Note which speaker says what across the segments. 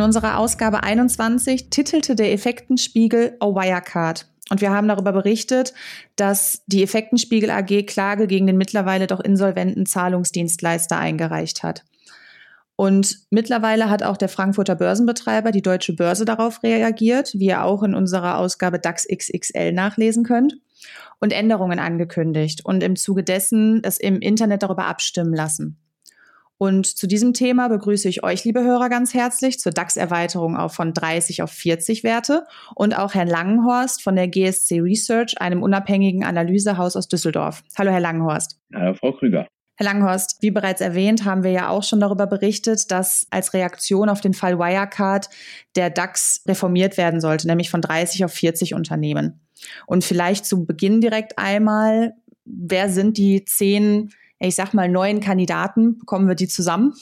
Speaker 1: In unserer Ausgabe 21 titelte der Effektenspiegel A Wirecard. Und wir haben darüber berichtet, dass die Effektenspiegel AG Klage gegen den mittlerweile doch insolventen Zahlungsdienstleister eingereicht hat. Und mittlerweile hat auch der Frankfurter Börsenbetreiber, die Deutsche Börse, darauf reagiert, wie ihr auch in unserer Ausgabe DAX XXL nachlesen könnt, und Änderungen angekündigt und im Zuge dessen es im Internet darüber abstimmen lassen. Und zu diesem Thema begrüße ich euch, liebe Hörer, ganz herzlich zur DAX-Erweiterung auch von 30 auf 40 Werte und auch Herrn Langenhorst von der GSC Research, einem unabhängigen Analysehaus aus Düsseldorf. Hallo, Herr Langenhorst.
Speaker 2: Hallo, Frau Krüger.
Speaker 1: Herr Langhorst, wie bereits erwähnt, haben wir ja auch schon darüber berichtet, dass als Reaktion auf den Fall Wirecard der DAX reformiert werden sollte, nämlich von 30 auf 40 Unternehmen. Und vielleicht zu Beginn direkt einmal, wer sind die zehn, ich sag mal, neuen Kandidaten? Bekommen wir die zusammen?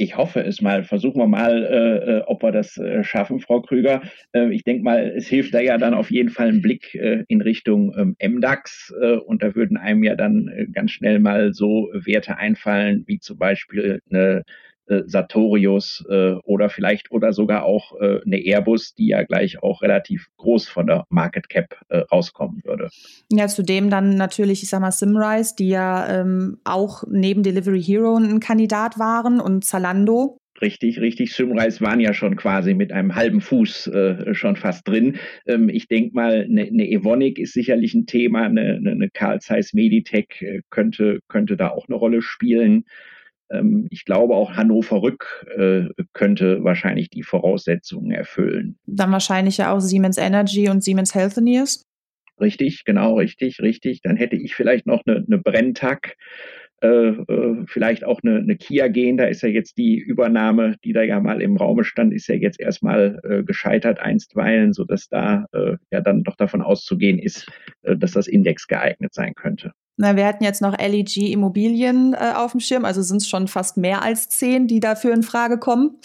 Speaker 2: ich hoffe es mal. Versuchen wir mal, äh, äh, ob wir das äh, schaffen, Frau Krüger. Äh, ich denke mal, es hilft da ja dann auf jeden Fall ein Blick äh, in Richtung ähm, MDAX. Und da würden einem ja dann ganz schnell mal so Werte einfallen, wie zum Beispiel eine äh, Sartorius äh, oder vielleicht oder sogar auch äh, eine Airbus, die ja gleich auch relativ groß von der Market Cap äh, rauskommen würde.
Speaker 1: Ja, zudem dann natürlich, ich sag mal, Simrise, die ja ähm, auch neben Delivery Hero ein Kandidat waren und Zalando.
Speaker 2: Richtig, richtig. Simrise waren ja schon quasi mit einem halben Fuß äh, schon fast drin. Ähm, ich denke mal, eine, eine Evonik ist sicherlich ein Thema, eine, eine Carl Zeiss Meditech äh, könnte, könnte da auch eine Rolle spielen. Ähm, ich glaube, auch Hannover Rück äh, könnte wahrscheinlich die Voraussetzungen erfüllen.
Speaker 1: Dann wahrscheinlich ja auch Siemens Energy und Siemens Healthineers.
Speaker 2: Richtig, genau, richtig, richtig. Dann hätte ich vielleicht noch eine, eine Brenntag, äh, äh, vielleicht auch eine, eine Kia gehen. Da ist ja jetzt die Übernahme, die da ja mal im Raume stand, ist ja jetzt erstmal äh, gescheitert einstweilen, sodass da äh, ja dann doch davon auszugehen ist, äh, dass das Index geeignet sein könnte.
Speaker 1: Na, wir hatten jetzt noch LEG Immobilien äh, auf dem Schirm, also sind es schon fast mehr als zehn, die dafür in Frage kommen.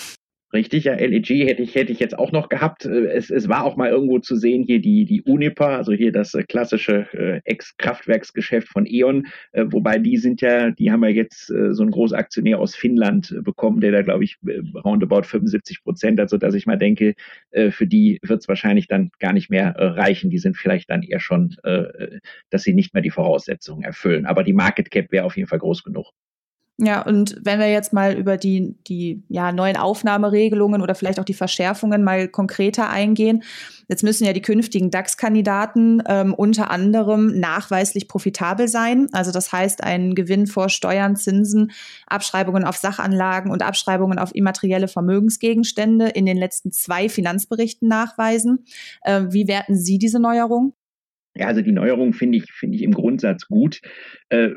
Speaker 2: Richtig, ja, LEG hätte ich, hätte ich jetzt auch noch gehabt. Äh, es, es war auch mal irgendwo zu sehen, hier die, die Uniper, also hier das äh, klassische äh, Ex-Kraftwerksgeschäft von E.ON, äh, wobei die sind ja, die haben ja jetzt äh, so einen Großaktionär aus Finnland äh, bekommen, der da, glaube ich, roundabout 75 Prozent, also dass ich mal denke, für die wird es wahrscheinlich dann gar nicht mehr reichen. Die sind vielleicht dann eher schon, dass sie nicht mehr die Voraussetzungen erfüllen. Aber die Market Cap wäre auf jeden Fall groß genug.
Speaker 1: Ja, und wenn wir jetzt mal über die, die ja, neuen Aufnahmeregelungen oder vielleicht auch die Verschärfungen mal konkreter eingehen. Jetzt müssen ja die künftigen DAX-Kandidaten ähm, unter anderem nachweislich profitabel sein. Also das heißt, ein Gewinn vor Steuern, Zinsen, Abschreibungen auf Sachanlagen und Abschreibungen auf immaterielle Vermögensgegenstände in den letzten zwei Finanzberichten nachweisen. Äh, wie werten Sie diese Neuerung?
Speaker 2: Ja, also die Neuerung finde ich, finde ich im Grundsatz gut,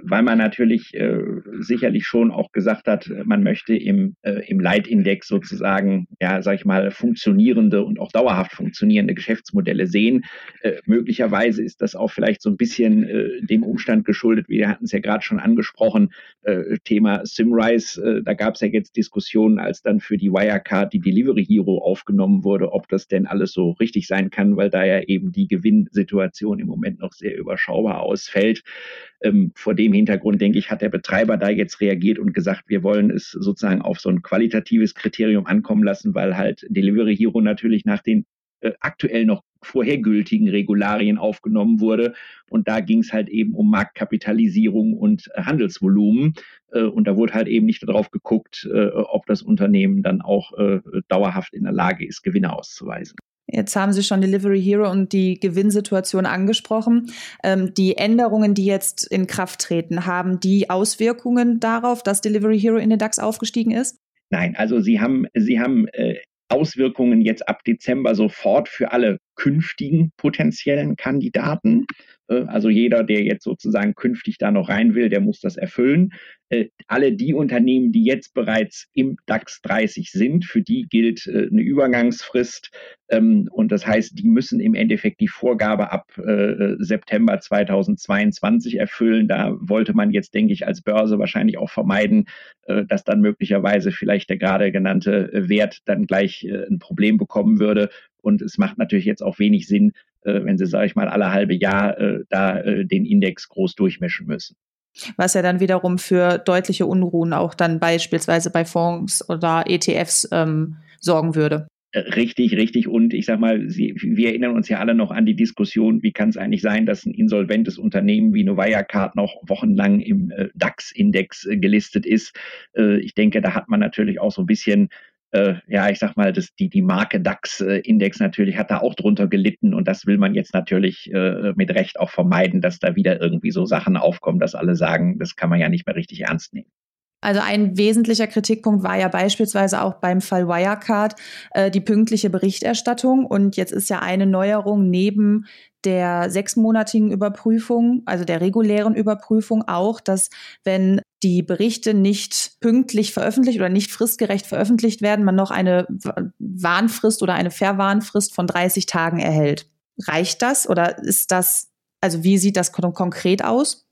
Speaker 2: weil man natürlich äh, sicherlich schon auch gesagt hat, man möchte im, äh, im Leitindex sozusagen, ja, sag ich mal, funktionierende und auch dauerhaft funktionierende Geschäftsmodelle sehen. Äh, möglicherweise ist das auch vielleicht so ein bisschen äh, dem Umstand geschuldet, wir hatten es ja gerade schon angesprochen, äh, Thema Simrise, äh, da gab es ja jetzt Diskussionen, als dann für die Wirecard die Delivery Hero aufgenommen wurde, ob das denn alles so richtig sein kann, weil da ja eben die Gewinnsituation im Moment noch sehr überschaubar ausfällt. Ähm, vor dem Hintergrund, denke ich, hat der Betreiber da jetzt reagiert und gesagt, wir wollen es sozusagen auf so ein qualitatives Kriterium ankommen lassen, weil halt Delivery Hero natürlich nach den äh, aktuell noch vorhergültigen Regularien aufgenommen wurde. Und da ging es halt eben um Marktkapitalisierung und äh, Handelsvolumen. Äh, und da wurde halt eben nicht darauf geguckt, äh, ob das Unternehmen dann auch äh, dauerhaft in der Lage ist, Gewinne auszuweisen.
Speaker 1: Jetzt haben Sie schon Delivery Hero und die Gewinnsituation angesprochen. Ähm, die Änderungen, die jetzt in Kraft treten, haben die Auswirkungen darauf, dass Delivery Hero in den DAX aufgestiegen ist?
Speaker 2: Nein, also Sie haben, Sie haben äh, Auswirkungen jetzt ab Dezember sofort für alle künftigen potenziellen Kandidaten. Äh, also jeder, der jetzt sozusagen künftig da noch rein will, der muss das erfüllen. Äh, alle die Unternehmen, die jetzt bereits im DAX 30 sind, für die gilt äh, eine Übergangsfrist. Ähm, und das heißt, die müssen im Endeffekt die Vorgabe ab September 2022 erfüllen. Da wollte man jetzt, denke ich, als Börse wahrscheinlich auch vermeiden, dass dann möglicherweise vielleicht der gerade genannte Wert dann gleich ein Problem bekommen würde. Und es macht natürlich jetzt auch wenig Sinn, wenn Sie, sage ich mal, alle halbe Jahr äh, da äh, den Index groß durchmischen müssen.
Speaker 1: Was ja dann wiederum für deutliche Unruhen auch dann beispielsweise bei Fonds oder ETFs ähm, sorgen würde.
Speaker 2: Äh, richtig, richtig. Und ich sag mal, Sie, wir erinnern uns ja alle noch an die Diskussion, wie kann es eigentlich sein, dass ein insolventes Unternehmen wie Novaya-Card noch wochenlang im äh, DAX-Index äh, gelistet ist. Äh, ich denke, da hat man natürlich auch so ein bisschen äh, ja, ich sag mal, das, die, die Marke DAX-Index natürlich hat da auch drunter gelitten und das will man jetzt natürlich äh, mit Recht auch vermeiden, dass da wieder irgendwie so Sachen aufkommen, dass alle sagen, das kann man ja nicht mehr richtig ernst nehmen.
Speaker 1: Also ein wesentlicher Kritikpunkt war ja beispielsweise auch beim Fall Wirecard äh, die pünktliche Berichterstattung. Und jetzt ist ja eine Neuerung neben der sechsmonatigen Überprüfung, also der regulären Überprüfung auch, dass wenn die Berichte nicht pünktlich veröffentlicht oder nicht fristgerecht veröffentlicht werden, man noch eine Warnfrist oder eine Verwarnfrist von 30 Tagen erhält. Reicht das oder ist das, also wie sieht das konkret aus?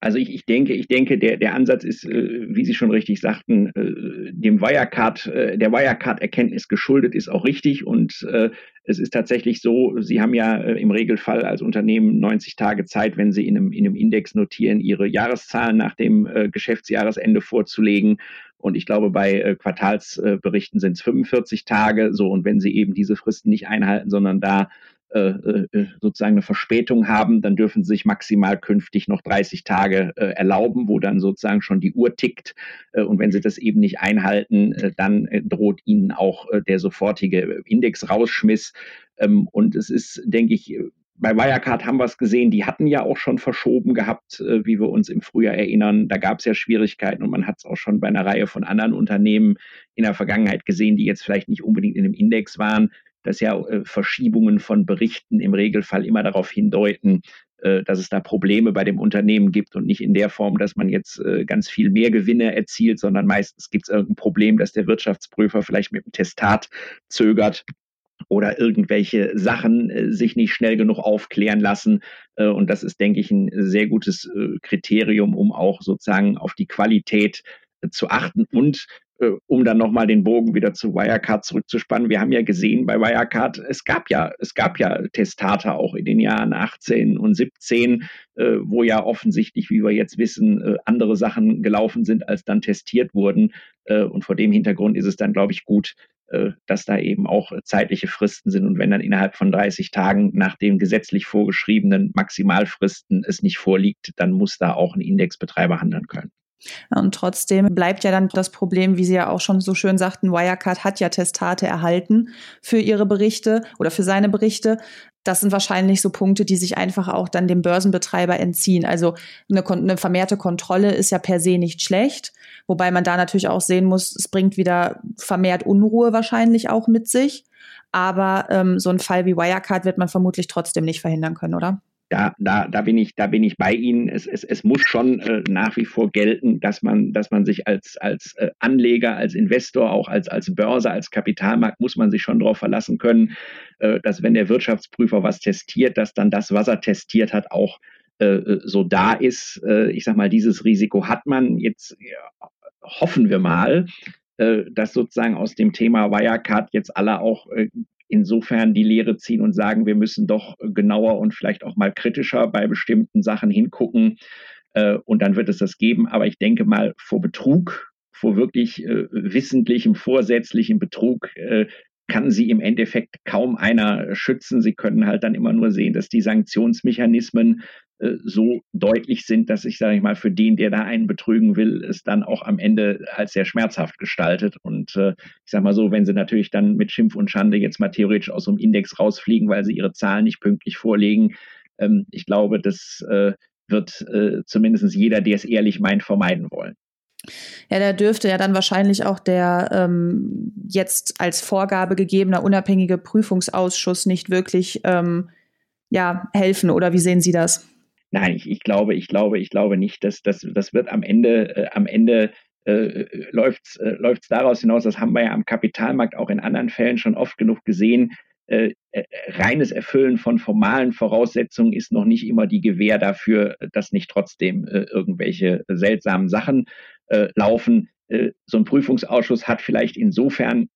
Speaker 2: Also ich, ich denke, ich denke, der, der Ansatz ist, äh, wie Sie schon richtig sagten, äh, dem Wirecard, äh, der Wirecard-Erkenntnis geschuldet ist auch richtig. Und äh, es ist tatsächlich so, Sie haben ja äh, im Regelfall als Unternehmen 90 Tage Zeit, wenn Sie in einem, in einem Index notieren, Ihre Jahreszahlen nach dem äh, Geschäftsjahresende vorzulegen. Und ich glaube, bei Quartalsberichten sind es 45 Tage. So, und wenn Sie eben diese Fristen nicht einhalten, sondern da sozusagen eine Verspätung haben, dann dürfen sie sich maximal künftig noch 30 Tage äh, erlauben, wo dann sozusagen schon die Uhr tickt. Äh, und wenn sie das eben nicht einhalten, äh, dann äh, droht ihnen auch der sofortige Indexrausschmiss. Ähm, und es ist, denke ich, bei Wirecard haben wir es gesehen, die hatten ja auch schon verschoben gehabt, wie wir uns im Frühjahr erinnern. Da gab es ja Schwierigkeiten und man hat es auch schon bei einer Reihe von anderen Unternehmen in der Vergangenheit gesehen, die jetzt vielleicht nicht unbedingt in dem Index waren dass ja äh, Verschiebungen von Berichten im Regelfall immer darauf hindeuten, äh, dass es da Probleme bei dem Unternehmen gibt und nicht in der Form, dass man jetzt äh, ganz viel mehr Gewinne erzielt, sondern meistens gibt es irgendein Problem, dass der Wirtschaftsprüfer vielleicht mit dem Testat zögert oder irgendwelche Sachen sich nicht schnell genug aufklären lassen. Und das ist, denke ich, ein sehr gutes Kriterium, um auch sozusagen auf die Qualität zu achten und äh, um dann nochmal den Bogen wieder zu Wirecard zurückzuspannen. Wir haben ja gesehen bei Wirecard, es gab ja, es gab ja Testate auch in den Jahren 18 und 17, äh, wo ja offensichtlich, wie wir jetzt wissen, äh, andere Sachen gelaufen sind, als dann testiert wurden. Äh, und vor dem Hintergrund ist es dann, glaube ich, gut, äh, dass da eben auch zeitliche Fristen sind. Und wenn dann innerhalb von 30 Tagen nach den gesetzlich vorgeschriebenen Maximalfristen es nicht vorliegt, dann muss da auch ein Indexbetreiber handeln können.
Speaker 1: Und trotzdem bleibt ja dann das Problem, wie Sie ja auch schon so schön sagten, Wirecard hat ja Testate erhalten für ihre Berichte oder für seine Berichte. Das sind wahrscheinlich so Punkte, die sich einfach auch dann dem Börsenbetreiber entziehen. Also eine, eine vermehrte Kontrolle ist ja per se nicht schlecht, wobei man da natürlich auch sehen muss, es bringt wieder vermehrt Unruhe wahrscheinlich auch mit sich. Aber ähm, so ein Fall wie Wirecard wird man vermutlich trotzdem nicht verhindern können, oder?
Speaker 2: Da, da, da bin ich, da bin ich bei Ihnen. Es, es, es muss schon äh, nach wie vor gelten, dass man, dass man sich als, als äh, Anleger, als Investor, auch als, als Börse, als Kapitalmarkt, muss man sich schon darauf verlassen können, äh, dass wenn der Wirtschaftsprüfer was testiert, dass dann das, was er testiert hat, auch äh, so da ist. Äh, ich sag mal, dieses Risiko hat man. Jetzt ja, hoffen wir mal, äh, dass sozusagen aus dem Thema Wirecard jetzt alle auch äh, insofern die Lehre ziehen und sagen, wir müssen doch genauer und vielleicht auch mal kritischer bei bestimmten Sachen hingucken. Äh, und dann wird es das geben. Aber ich denke mal, vor Betrug, vor wirklich äh, wissentlichem, vorsätzlichem Betrug äh, kann sie im Endeffekt kaum einer schützen. Sie können halt dann immer nur sehen, dass die Sanktionsmechanismen so deutlich sind, dass ich, sage ich mal, für den, der da einen betrügen will, es dann auch am Ende als sehr schmerzhaft gestaltet. Und äh, ich sage mal so, wenn sie natürlich dann mit Schimpf und Schande jetzt mal theoretisch aus so einem Index rausfliegen, weil sie ihre Zahlen nicht pünktlich vorlegen, ähm, ich glaube, das äh, wird äh, zumindest jeder, der es ehrlich meint, vermeiden wollen.
Speaker 1: Ja, da dürfte ja dann wahrscheinlich auch der ähm, jetzt als Vorgabe gegebene unabhängige Prüfungsausschuss nicht wirklich ähm, ja, helfen. Oder wie sehen Sie das?
Speaker 2: Nein, ich, ich glaube, ich glaube, ich glaube nicht, dass das, das wird am Ende, äh, am Ende äh, läuft es äh, daraus hinaus, das haben wir ja am Kapitalmarkt auch in anderen Fällen schon oft genug gesehen. Äh, äh, reines Erfüllen von formalen Voraussetzungen ist noch nicht immer die Gewähr dafür, dass nicht trotzdem äh, irgendwelche seltsamen Sachen äh, laufen. so ein Prüfungsausschuss hat vielleicht insofern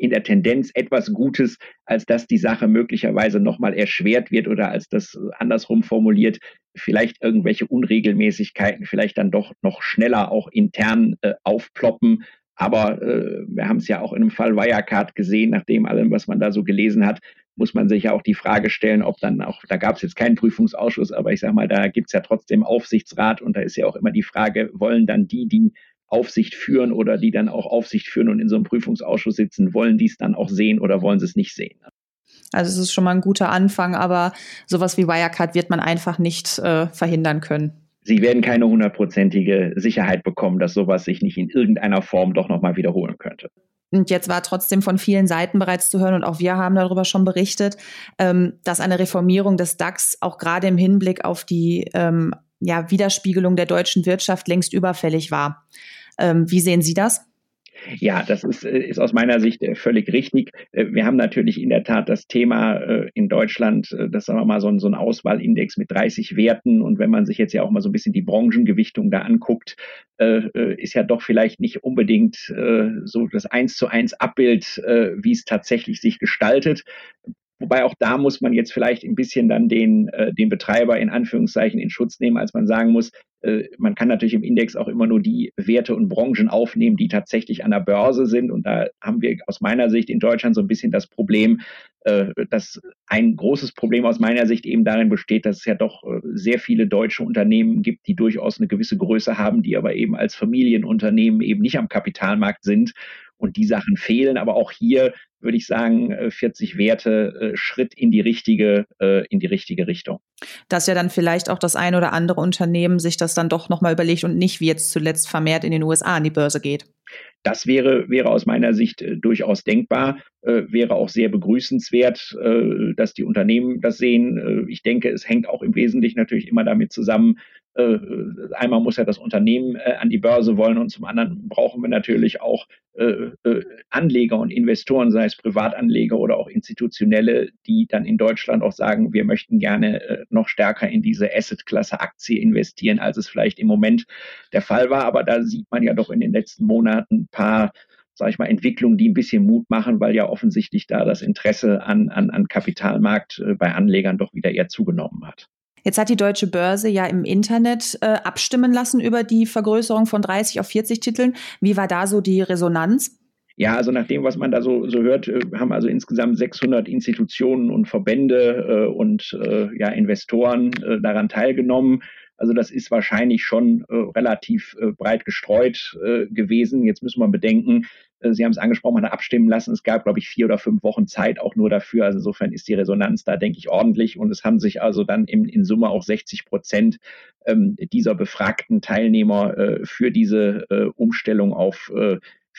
Speaker 2: in der Tendenz etwas Gutes, als dass die Sache möglicherweise nochmal erschwert wird oder als das andersrum formuliert, vielleicht irgendwelche Unregelmäßigkeiten vielleicht dann doch noch schneller auch intern äh, aufploppen. Aber äh, wir haben es ja auch in einem Fall Wirecard gesehen, nachdem allem, was man da so gelesen hat, muss man sich ja auch die Frage stellen, ob dann auch, da gab es jetzt keinen Prüfungsausschuss, aber ich sage mal, da gibt es ja trotzdem Aufsichtsrat und da ist ja auch immer die Frage, wollen dann die, die Aufsicht führen oder die dann auch Aufsicht führen und in so einem Prüfungsausschuss sitzen, wollen die es dann auch sehen oder wollen sie es nicht sehen?
Speaker 1: Also es ist schon mal ein guter Anfang, aber sowas wie Wirecard wird man einfach nicht äh, verhindern können.
Speaker 2: Sie werden keine hundertprozentige Sicherheit bekommen, dass sowas sich nicht in irgendeiner Form doch nochmal wiederholen könnte.
Speaker 1: Und jetzt war trotzdem von vielen Seiten bereits zu hören und auch wir haben darüber schon berichtet, ähm, dass eine Reformierung des DAX auch gerade im Hinblick auf die ähm, ja, Widerspiegelung der deutschen Wirtschaft längst überfällig war. Ähm, wie sehen Sie das?
Speaker 2: Ja, das ist, äh, ist aus meiner Sicht äh, völlig richtig. Äh, wir haben natürlich in der Tat das Thema in Deutschland, das sagen wir mal so ein, so ein Auswahlindex mit 30 Werten. Und wenn man sich jetzt ja auch mal so ein bisschen die Branchengewichtung da anguckt, ist ja doch vielleicht nicht unbedingt so das eins zu eins Abbild, wie es tatsächlich sich gestaltet. Wobei auch da muss man jetzt vielleicht ein bisschen dann den, äh, den Betreiber in Anführungszeichen in Schutz nehmen, als man sagen muss, äh, man kann natürlich im Index auch immer nur die Werte und Branchen aufnehmen, die tatsächlich an der Börse sind. Und da haben wir aus meiner Sicht in Deutschland so ein bisschen das Problem, äh, dass ein großes Problem aus meiner Sicht eben darin besteht, dass es ja doch äh, sehr viele deutsche Unternehmen gibt, die durchaus eine gewisse Größe haben, die aber eben als Familienunternehmen eben nicht am Kapitalmarkt sind und die Sachen fehlen. Aber auch hier würde ich sagen, 40 äh, Werte äh, Schritt in die richtige, äh, in die richtige Richtung.
Speaker 1: Dass ja dann vielleicht auch das ein oder andere Unternehmen sich das dann doch nochmal überlegt und nicht wie jetzt zuletzt vermehrt in den USA an die Börse geht.
Speaker 2: Das wäre, wäre aus meiner Sicht durchaus denkbar, äh, wäre auch sehr begrüßenswert, äh, dass die Unternehmen das sehen. ich denke, es hängt auch im Wesentlichen natürlich immer damit zusammen, äh, einmal muss ja das Unternehmen äh, an die Börse wollen und zum anderen brauchen wir natürlich auch äh, Anleger und Investoren, sei es Privatanleger oder auch institutionelle, die dann in Deutschland auch sagen, wir möchten gerne noch stärker in diese Asset-Klasse Aktie investieren, als es vielleicht im Moment der Fall war. Aber da sieht man ja doch in den letzten Monaten ein paar sage ich mal, Entwicklungen, die ein bisschen Mut machen, weil ja offensichtlich da das Interesse an, an, an Kapitalmarkt bei Anlegern doch wieder eher zugenommen hat.
Speaker 1: Jetzt hat die Deutsche Börse ja im Internet äh, abstimmen lassen über die Vergrößerung von 30 auf 40 Titeln. Wie war da so die Resonanz?
Speaker 2: Ja, also nach dem, was man da so, so hört, äh, haben also insgesamt 600 Institutionen und Verbände äh, und äh, ja, Investoren äh, daran teilgenommen. Also das ist wahrscheinlich schon äh, relativ äh, breit gestreut gewesen. Jetzt müssen wir bedenken, Sie haben es angesprochen, man hat abstimmen lassen. Es gab, glaube ich, vier oder fünf Wochen Zeit auch nur dafür. Also insofern ist die Resonanz da, denke ich, ordentlich. Und es haben sich also dann in, in Summe auch 60 Prozent ähm, dieser befragten Teilnehmer für diese Umstellung auf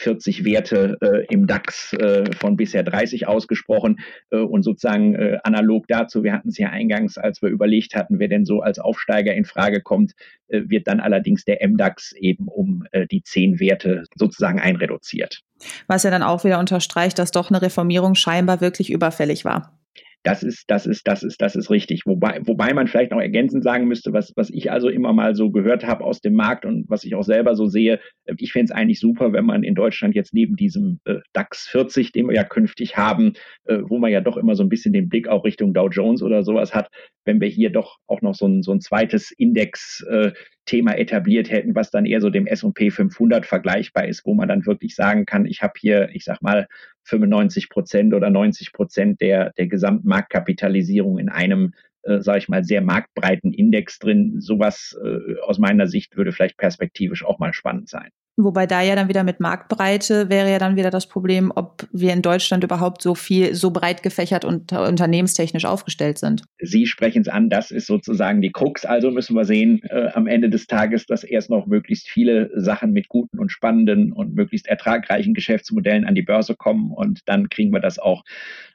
Speaker 2: 40 Werte äh, im DAX äh, von bisher 30 ausgesprochen. Äh, und sozusagen äh, analog dazu, wir hatten es ja eingangs, als wir überlegt hatten, wer denn so als Aufsteiger in Frage kommt, äh, wird dann allerdings der MDAX eben um äh, die 10 Werte sozusagen einreduziert.
Speaker 1: Was ja dann auch wieder unterstreicht, dass doch eine Reformierung scheinbar wirklich überfällig war.
Speaker 2: Das ist, das ist, das ist, das ist richtig. Wobei, wobei man vielleicht noch ergänzend sagen müsste, was, was ich also immer mal so gehört habe aus dem Markt und was ich auch selber so sehe, äh, ich fände es eigentlich super, wenn man in Deutschland jetzt neben diesem äh, DAX 40, den wir ja künftig haben, äh, wo man ja doch immer so ein bisschen den Blick auch Richtung Dow Jones oder sowas hat, wenn wir hier doch auch noch so ein, so ein zweites Index äh, Thema etabliert hätten, was dann eher so dem S&P 500 vergleichbar ist, wo man dann wirklich sagen kann, ich habe hier, ich sag mal, 95 Prozent oder 90 Prozent der, der Gesamtmarktkapitalisierung in einem, äh, sage ich mal, sehr marktbreiten Index drin. Sowas äh, aus meiner Sicht würde vielleicht perspektivisch auch mal spannend sein.
Speaker 1: Wobei da ja dann wieder mit Marktbreite wäre ja dann wieder das Problem, ob wir in Deutschland überhaupt so viel, so breit gefächert und unternehmenstechnisch aufgestellt sind.
Speaker 2: Sie sprechen es an, das ist sozusagen die Krux. Also müssen wir sehen äh, am Ende des Tages, dass erst noch möglichst viele Sachen mit guten und spannenden und möglichst ertragreichen Geschäftsmodellen an die Börse kommen und dann kriegen wir das auch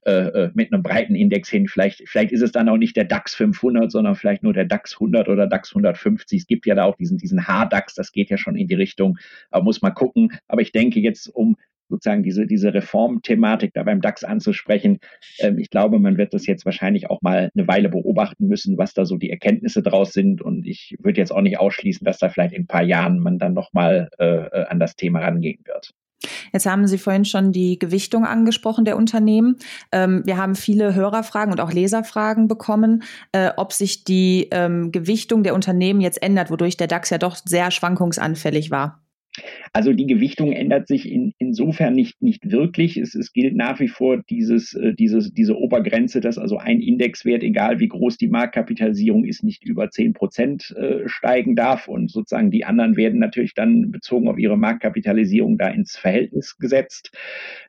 Speaker 2: äh, äh mit einem breiten Index hin. Vielleicht, vielleicht ist es dann auch nicht der DAX 500, sondern vielleicht nur der DAX 100 oder DAX 150. Es gibt ja da auch diesen, diesen H-DAX, das geht ja schon in die Richtung aber muss man gucken. Aber ich denke jetzt, um sozusagen diese, diese Reformthematik da beim DAX anzusprechen. Ähm, ich glaube, man wird das jetzt wahrscheinlich auch mal eine Weile beobachten müssen, was da so die Erkenntnisse draus sind. Und ich würde jetzt auch nicht ausschließen, dass da vielleicht in ein paar Jahren man dann nochmal äh, äh, an das Thema rangehen wird.
Speaker 1: Jetzt haben Sie vorhin schon die Gewichtung angesprochen der Unternehmen. Ähm, wir haben viele Hörerfragen und auch Leserfragen bekommen, äh, ob sich die ähm, Gewichtung der Unternehmen jetzt ändert, wodurch der DAX ja doch sehr schwankungsanfällig war.
Speaker 2: Also die Gewichtung ändert sich in, insofern nicht, nicht wirklich. Es, es gilt nach wie vor dieses, äh, dieses, diese Obergrenze, dass also ein Indexwert, egal wie groß die Marktkapitalisierung ist, nicht über 10 Prozent äh, steigen darf. Und sozusagen die anderen werden natürlich dann bezogen auf ihre Marktkapitalisierung da ins Verhältnis gesetzt.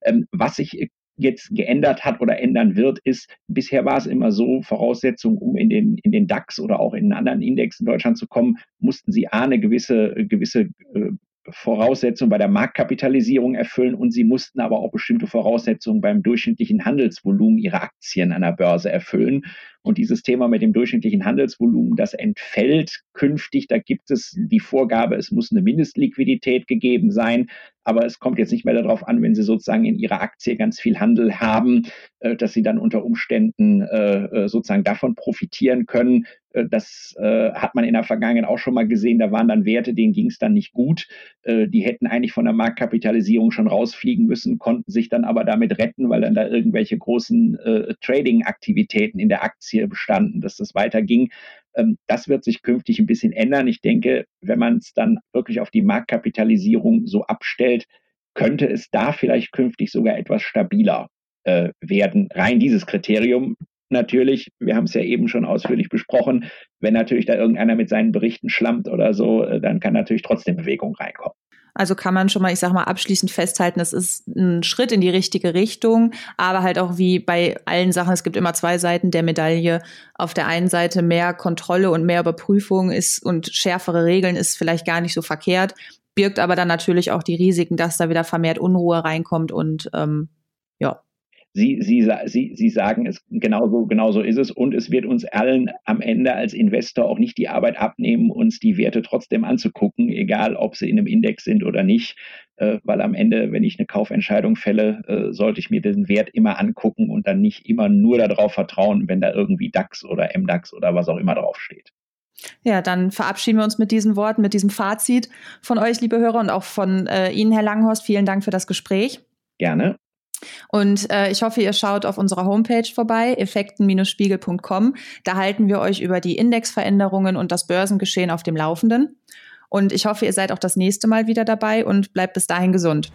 Speaker 2: Ähm, was sich jetzt geändert hat oder ändern wird, ist, bisher war es immer so, Voraussetzung, um in den, in den DAX oder auch in einen anderen Index in Deutschland zu kommen, mussten sie A, eine gewisse, gewisse äh, Voraussetzungen bei der Marktkapitalisierung erfüllen und sie mussten aber auch bestimmte Voraussetzungen beim durchschnittlichen Handelsvolumen ihrer Aktien an der Börse erfüllen. Und dieses Thema mit dem durchschnittlichen Handelsvolumen, das entfällt künftig. Da gibt es die Vorgabe, es muss eine Mindestliquidität gegeben sein. Aber es kommt jetzt nicht mehr darauf an, wenn Sie sozusagen in Ihrer Aktie ganz viel Handel haben, äh, dass Sie dann unter Umständen äh, äh, sozusagen davon profitieren können. Das hat man in der Vergangenheit auch schon mal gesehen. Da waren dann Werte, denen ging es dann nicht gut. Die hätten eigentlich von der Marktkapitalisierung schon rausfliegen müssen, konnten sich dann aber damit retten, weil dann da irgendwelche großen Trading-Aktivitäten in der Aktie bestanden, dass das weiterging. Ähm, das wird sich künftig ein bisschen ändern. Ich denke, wenn man es dann wirklich auf die Marktkapitalisierung so abstellt, könnte es da vielleicht künftig sogar etwas stabiler äh, werden. Rein dieses Kriterium natürlich, wir haben es ja eben schon ausführlich besprochen, wenn natürlich da irgendeiner mit seinen Berichten schlammt oder so, äh, dann kann natürlich trotzdem Bewegung reinkommen.
Speaker 1: Also kann man schon mal, ich sag mal, abschließend festhalten, es ist ein Schritt in die richtige Richtung, aber halt auch wie bei allen Sachen, es gibt immer zwei Seiten der Medaille. Auf der einen Seite mehr Kontrolle und mehr Überprüfung ist und schärfere Regeln ist vielleicht gar nicht so verkehrt, birgt aber dann natürlich auch die Risiken, dass da wieder vermehrt Unruhe reinkommt und ähm,
Speaker 2: Sie, Sie, Sie, Sie sagen es genauso, genauso ist es und es wird uns allen am Ende als Investor auch nicht die Arbeit abnehmen, uns die Werte trotzdem anzugucken, egal ob sie in einem Index sind oder nicht, äh, weil am Ende, wenn ich eine Kaufentscheidung fälle, äh, sollte ich mir den Wert immer angucken und dann nicht immer nur darauf vertrauen, wenn da irgendwie DAX oder MDAX oder was auch immer draufsteht.
Speaker 1: Ja, dann verabschieden wir uns mit diesen Worten, mit diesem Fazit von euch, liebe Hörer, und auch von äh, Ihnen, Herr Langhorst. Vielen Dank für das Gespräch.
Speaker 2: Gerne.
Speaker 1: Und äh, ich hoffe, ihr schaut auf unserer Homepage vorbei, effekten-spiegel.com. Da halten wir euch über die Indexveränderungen und das Börsengeschehen auf dem Laufenden. Und ich hoffe, ihr seid auch das nächste Mal wieder dabei und bleibt bis dahin gesund.